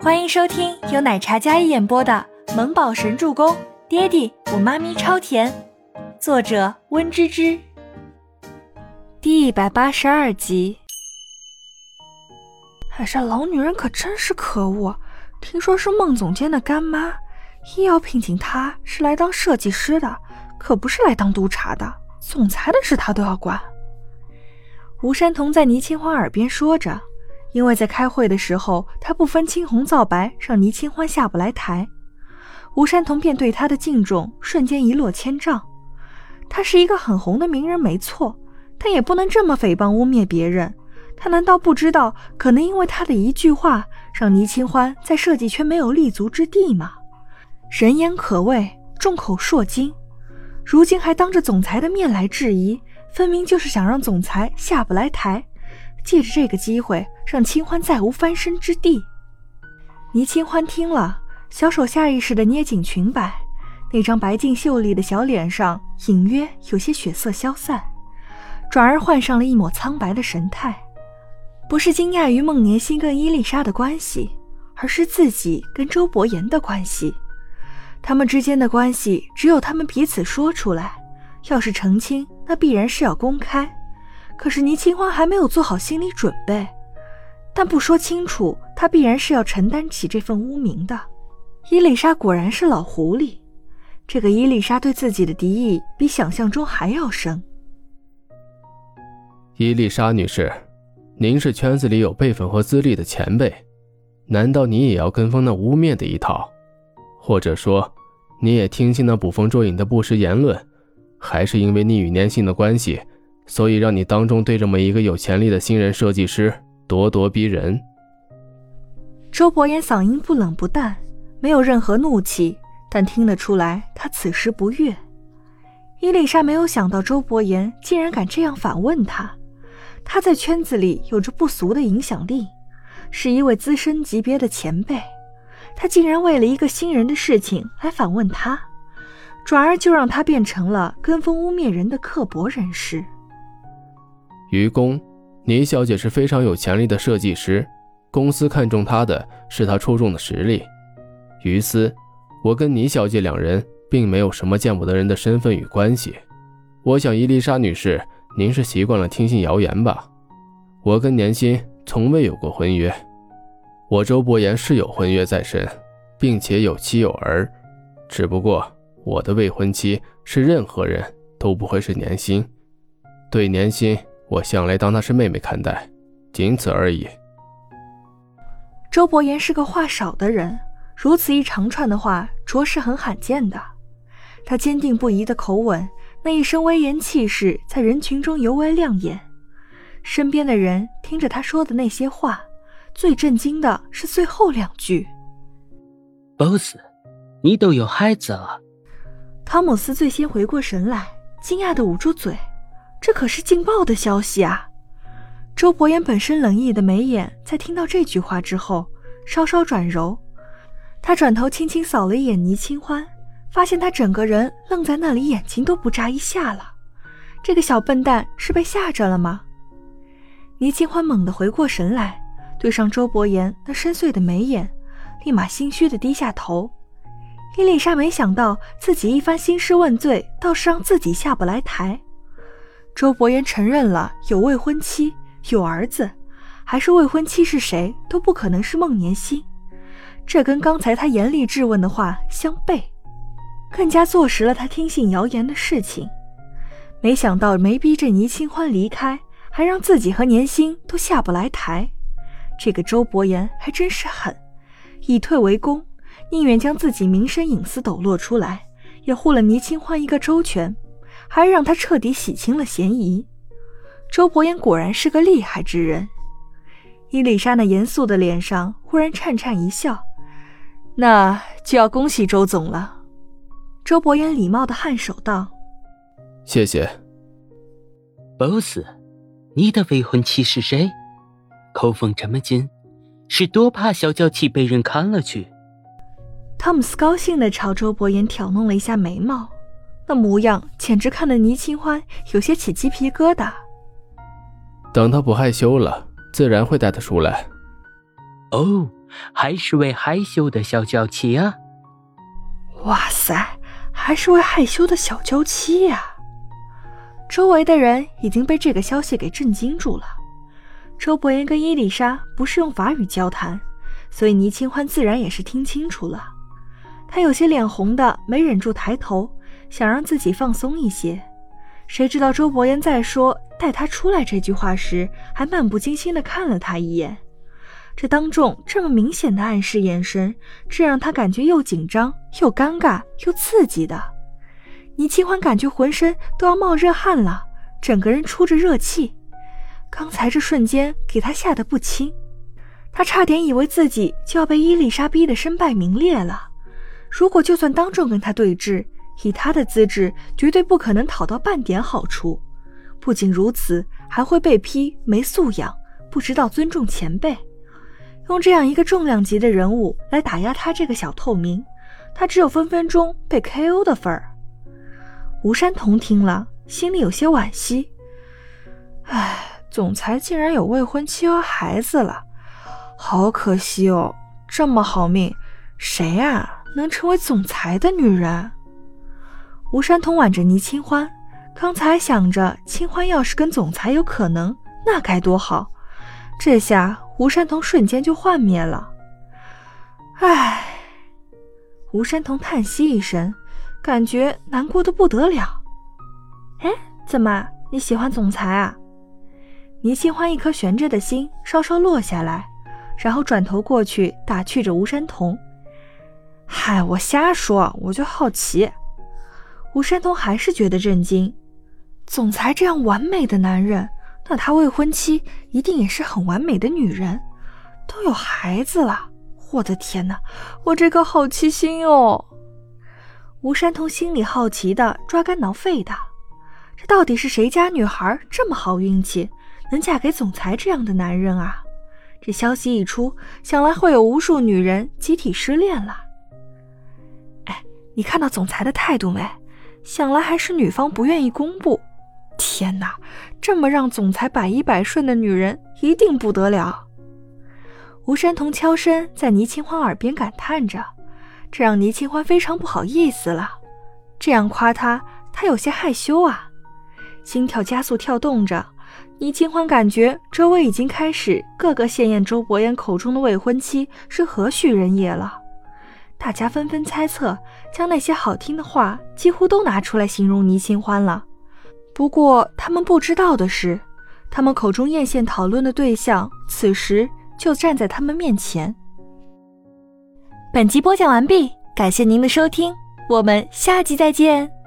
欢迎收听由奶茶一演播的《萌宝神助攻》，爹地我妈咪超甜，作者温芝芝。第一百八十二集。海这老女人可真是可恶！听说是孟总监的干妈，硬要聘请她是来当设计师的，可不是来当督察的。总裁的事她都要管。吴山童在倪清欢耳边说着。因为在开会的时候，他不分青红皂白，让倪清欢下不来台，吴山童便对他的敬重瞬间一落千丈。他是一个很红的名人，没错，但也不能这么诽谤污蔑别人。他难道不知道，可能因为他的一句话，让倪清欢在设计圈没有立足之地吗？人言可畏，众口铄金，如今还当着总裁的面来质疑，分明就是想让总裁下不来台。借着这个机会，让清欢再无翻身之地。倪清欢听了，小手下意识地捏紧裙摆，那张白净秀丽的小脸上隐约有些血色消散，转而换上了一抹苍白的神态。不是惊讶于孟年心跟伊丽莎的关系，而是自己跟周伯言的关系。他们之间的关系，只有他们彼此说出来，要是澄清，那必然是要公开。可是倪清欢还没有做好心理准备，但不说清楚，他必然是要承担起这份污名的。伊丽莎果然是老狐狸，这个伊丽莎对自己的敌意比想象中还要深。伊丽莎女士，您是圈子里有辈分和资历的前辈，难道你也要跟风那污蔑的一套？或者说，你也听信那捕风捉影的不实言论？还是因为你与年薪的关系？所以让你当众对这么一个有潜力的新人设计师咄咄逼人。周伯言嗓音不冷不淡，没有任何怒气，但听得出来他此时不悦。伊丽莎没有想到周伯言竟然敢这样反问他，他在圈子里有着不俗的影响力，是一位资深级别的前辈，他竟然为了一个新人的事情来反问他，转而就让他变成了跟风污蔑人的刻薄人士。于公，倪小姐是非常有潜力的设计师，公司看中她的是她出众的实力。于私，我跟倪小姐两人并没有什么见不得人的身份与关系。我想伊丽莎女士，您是习惯了听信谣言吧？我跟年薪从未有过婚约，我周伯言是有婚约在身，并且有妻有儿，只不过我的未婚妻是任何人都不会是年薪，对年薪。我向来当她是妹妹看待，仅此而已。周伯言是个话少的人，如此一长串的话，着实很罕见的。他坚定不移的口吻，那一身威严气势，在人群中尤为亮眼。身边的人听着他说的那些话，最震惊的是最后两句：“boss，你都有孩子了。”汤姆斯最先回过神来，惊讶的捂住嘴。这可是劲爆的消息啊！周伯言本身冷意的眉眼，在听到这句话之后，稍稍转柔。他转头轻轻扫了一眼倪清欢，发现他整个人愣在那里，眼睛都不眨一下了。这个小笨蛋是被吓着了吗？倪清欢猛地回过神来，对上周伯言那深邃的眉眼，立马心虚的低下头。伊丽莎没想到自己一番兴师问罪，倒是让自己下不来台。周伯言承认了有未婚妻，有儿子，还是未婚妻是谁都不可能是孟年心，这跟刚才他严厉质问的话相悖，更加坐实了他听信谣言的事情。没想到没逼着倪清欢离开，还让自己和年心都下不来台，这个周伯言还真是狠，以退为攻，宁愿将自己名声隐私抖落出来，也护了倪清欢一个周全。还让他彻底洗清了嫌疑。周伯言果然是个厉害之人。伊丽莎那严肃的脸上忽然颤颤一笑，那就要恭喜周总了。周伯言礼貌的颔首道：“谢谢。”boss，你的未婚妻是谁？口风这么紧，是多怕小娇妻被人看了去？汤姆斯高兴的朝周伯言挑弄了一下眉毛。那模样简直看得倪清欢有些起鸡皮疙瘩。等他不害羞了，自然会带他出来。哦，还是位害羞的小娇妻啊？哇塞，还是位害羞的小娇妻呀！周围的人已经被这个消息给震惊住了。周伯言跟伊丽莎不是用法语交谈，所以倪清欢自然也是听清楚了。他有些脸红的，没忍住抬头，想让自己放松一些。谁知道周伯言在说“带他出来”这句话时，还漫不经心的看了他一眼。这当众这么明显的暗示眼神，这让他感觉又紧张又尴尬又刺激的。倪清欢感觉浑身都要冒热汗了，整个人出着热气。刚才这瞬间给他吓得不轻，他差点以为自己就要被伊丽莎逼得身败名裂了。如果就算当众跟他对峙，以他的资质，绝对不可能讨到半点好处。不仅如此，还会被批没素养，不知道尊重前辈。用这样一个重量级的人物来打压他这个小透明，他只有分分钟被 KO 的份儿。吴山童听了，心里有些惋惜。唉，总裁竟然有未婚妻和孩子了，好可惜哦！这么好命，谁啊能成为总裁的女人？吴山童挽着倪清欢，刚才想着清欢要是跟总裁有可能，那该多好。这下吴山童瞬间就幻灭了。唉，吴山童叹息一声，感觉难过的不得了。哎，怎么你喜欢总裁啊？倪清欢一颗悬着的心稍稍落下来，然后转头过去打趣着吴山童：“嗨，我瞎说，我就好奇。”吴山童还是觉得震惊，总裁这样完美的男人，那他未婚妻一定也是很完美的女人，都有孩子了。我的天哪，我这颗好奇心哦！吴山童心里好奇的抓肝挠肺的，这到底是谁家女孩这么好运气，能嫁给总裁这样的男人啊？这消息一出，想来会有无数女人集体失恋了。哎，你看到总裁的态度没？想来还是女方不愿意公布。天哪，这么让总裁百依百顺的女人一定不得了。吴山童悄声在倪清欢耳边感叹着，这让倪清欢非常不好意思了。这样夸他，他有些害羞啊，心跳加速跳动着。倪清欢感觉周围已经开始个个羡艳周伯言口中的未婚妻是何许人也了。大家纷纷猜测，将那些好听的话几乎都拿出来形容倪清欢了。不过他们不知道的是，他们口中艳羡讨论的对象，此时就站在他们面前。本集播讲完毕，感谢您的收听，我们下集再见。